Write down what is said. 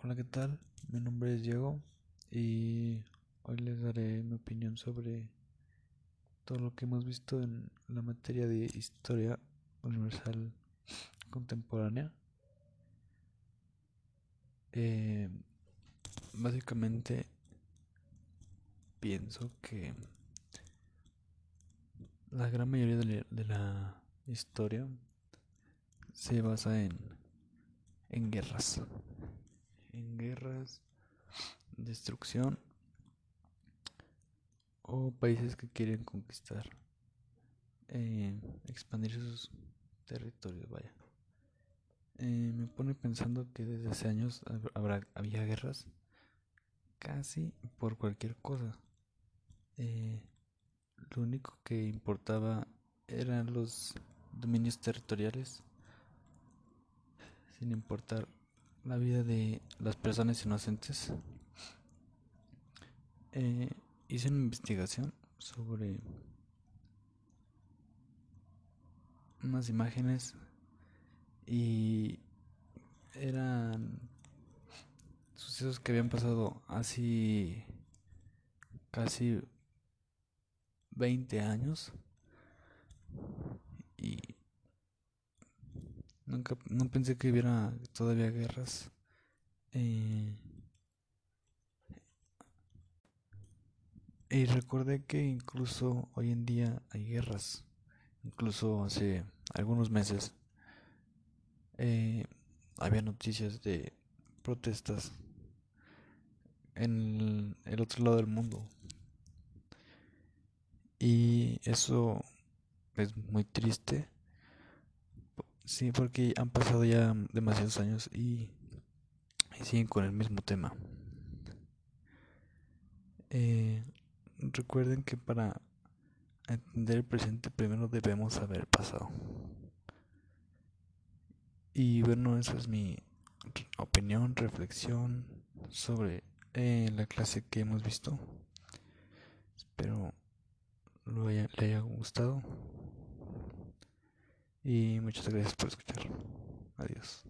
Hola, ¿qué tal? Mi nombre es Diego y hoy les daré mi opinión sobre todo lo que hemos visto en la materia de historia universal contemporánea. Eh, básicamente pienso que la gran mayoría de la, historia se basa en, en guerras en guerras, destrucción o países que quieren conquistar, eh, expandir sus territorios, vaya. Eh, me pone pensando que desde hace años habrá, había guerras casi por cualquier cosa. Eh, lo único que importaba eran los dominios territoriales, sin importar la vida de las personas inocentes. Eh, hice una investigación sobre unas imágenes y eran sucesos que habían pasado así casi 20 años y Nunca, no pensé que hubiera todavía guerras. Eh, y recordé que incluso hoy en día hay guerras. Incluso hace algunos meses eh, había noticias de protestas en el otro lado del mundo. Y eso es muy triste Sí, porque han pasado ya demasiados años y, siguen con el mismo tema. Eh, recuerden que para entender el presente primero debemos saber el pasado. Y bueno, esa es mi opinión, reflexión sobre eh, la clase que hemos visto. Espero lo le haya gustado. Y muchas gracias por escuchar. Adiós.